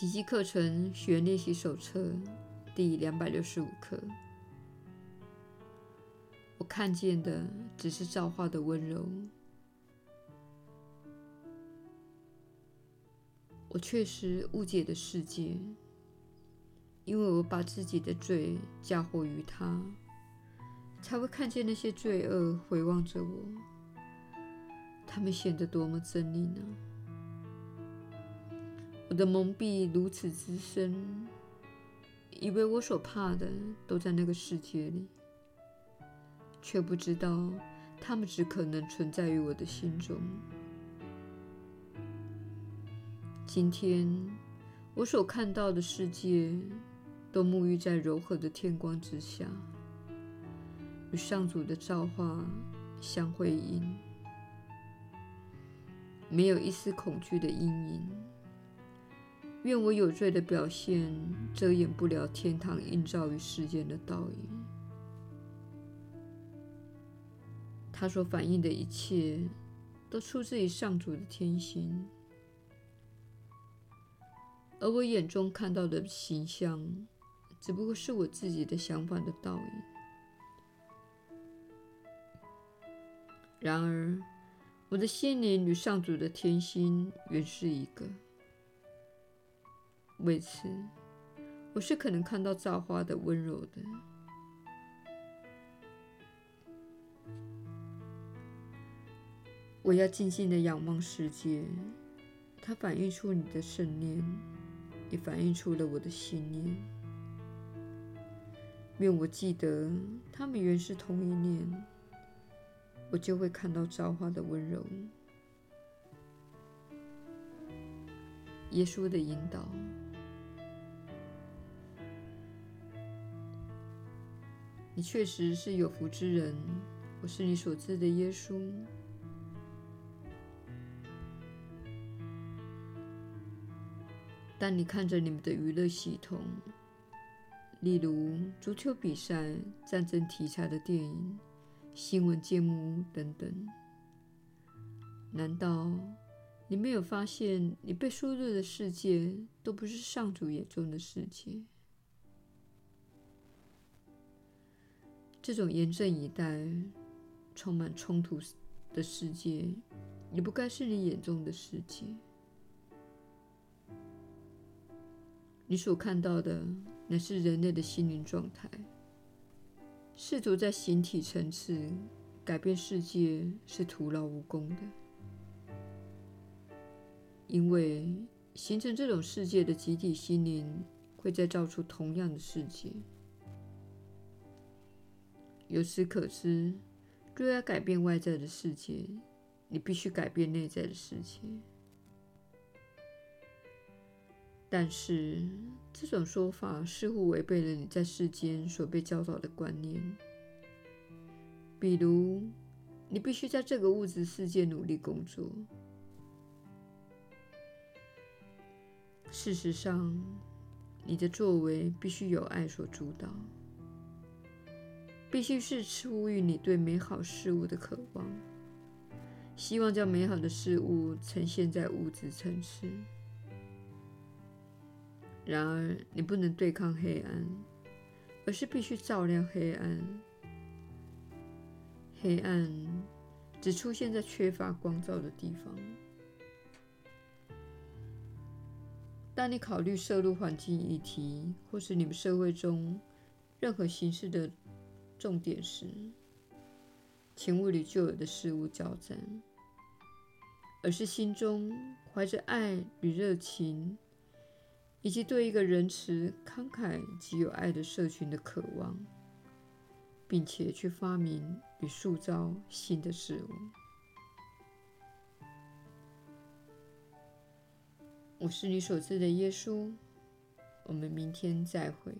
奇迹课程学练习手册第两百六十五课。我看见的只是造化的温柔，我确实误解的世界，因为我把自己的罪嫁祸于他，才会看见那些罪恶回望着我，他们显得多么狰狞呢？我的蒙蔽如此之深，以为我所怕的都在那个世界里。却不知道，他们只可能存在于我的心中。今天，我所看到的世界，都沐浴在柔和的天光之下，与上主的造化相辉映，没有一丝恐惧的阴影。愿我有罪的表现，遮掩不了天堂映照于世间的倒影。他所反映的一切，都出自于上主的天心，而我眼中看到的形象，只不过是我自己的想法的倒影。然而，我的心灵与上主的天心原是一个。为此，我是可能看到造化的温柔的。我要静静的仰望世界，它反映出你的圣念，也反映出了我的信念。愿我记得，它们原是同一念，我就会看到造化的温柔。耶稣的引导，你确实是有福之人。我是你所知的耶稣。但你看着你们的娱乐系统，例如足球比赛、战争题材的电影、新闻节目等等，难道你没有发现，你被输入的世界都不是上主眼中的世界？这种严阵以待、充满冲突的世界，也不该是你眼中的世界。你所看到的，乃是人类的心灵状态。试图在形体层次改变世界是徒劳无功的，因为形成这种世界的集体心灵会再造出同样的世界。由此可知，若要改变外在的世界，你必须改变内在的世界。但是，这种说法似乎违背了你在世间所被教导的观念。比如，你必须在这个物质世界努力工作。事实上，你的作为必须由爱所主导，必须是出于你对美好事物的渴望，希望将美好的事物呈现在物质层次。然而，你不能对抗黑暗，而是必须照亮黑暗。黑暗只出现在缺乏光照的地方。当你考虑涉入环境议题，或是你们社会中任何形式的重点时，请勿与旧有的事物交战，而是心中怀着爱与热情。以及对一个仁慈、慷慨及有爱的社群的渴望，并且去发明与塑造新的事物。我是你所知的耶稣。我们明天再会。